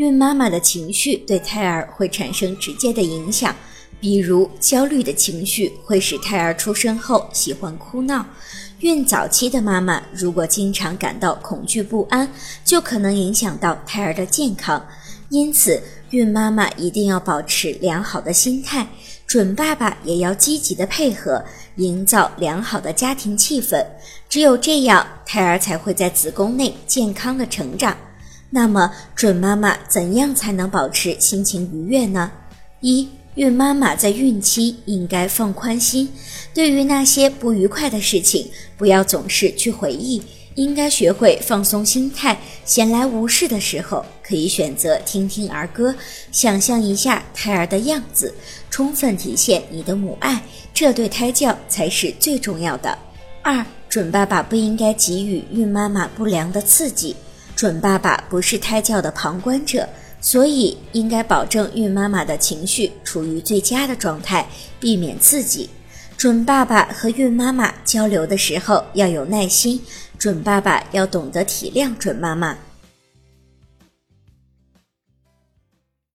孕妈妈的情绪对胎儿会产生直接的影响，比如焦虑的情绪会使胎儿出生后喜欢哭闹。孕早期的妈妈如果经常感到恐惧不安，就可能影响到胎儿的健康。因此，孕妈妈一定要保持良好的心态，准爸爸也要积极的配合，营造良好的家庭气氛。只有这样，胎儿才会在子宫内健康的成长。那么，准妈妈怎样才能保持心情愉悦呢？一、孕妈妈在孕期应该放宽心，对于那些不愉快的事情，不要总是去回忆，应该学会放松心态。闲来无事的时候，可以选择听听儿歌，想象一下胎儿的样子，充分体现你的母爱，这对胎教才是最重要的。二、准爸爸不应该给予孕妈妈不良的刺激。准爸爸不是胎教的旁观者，所以应该保证孕妈妈的情绪处于最佳的状态，避免刺激。准爸爸和孕妈妈交流的时候要有耐心，准爸爸要懂得体谅准妈妈。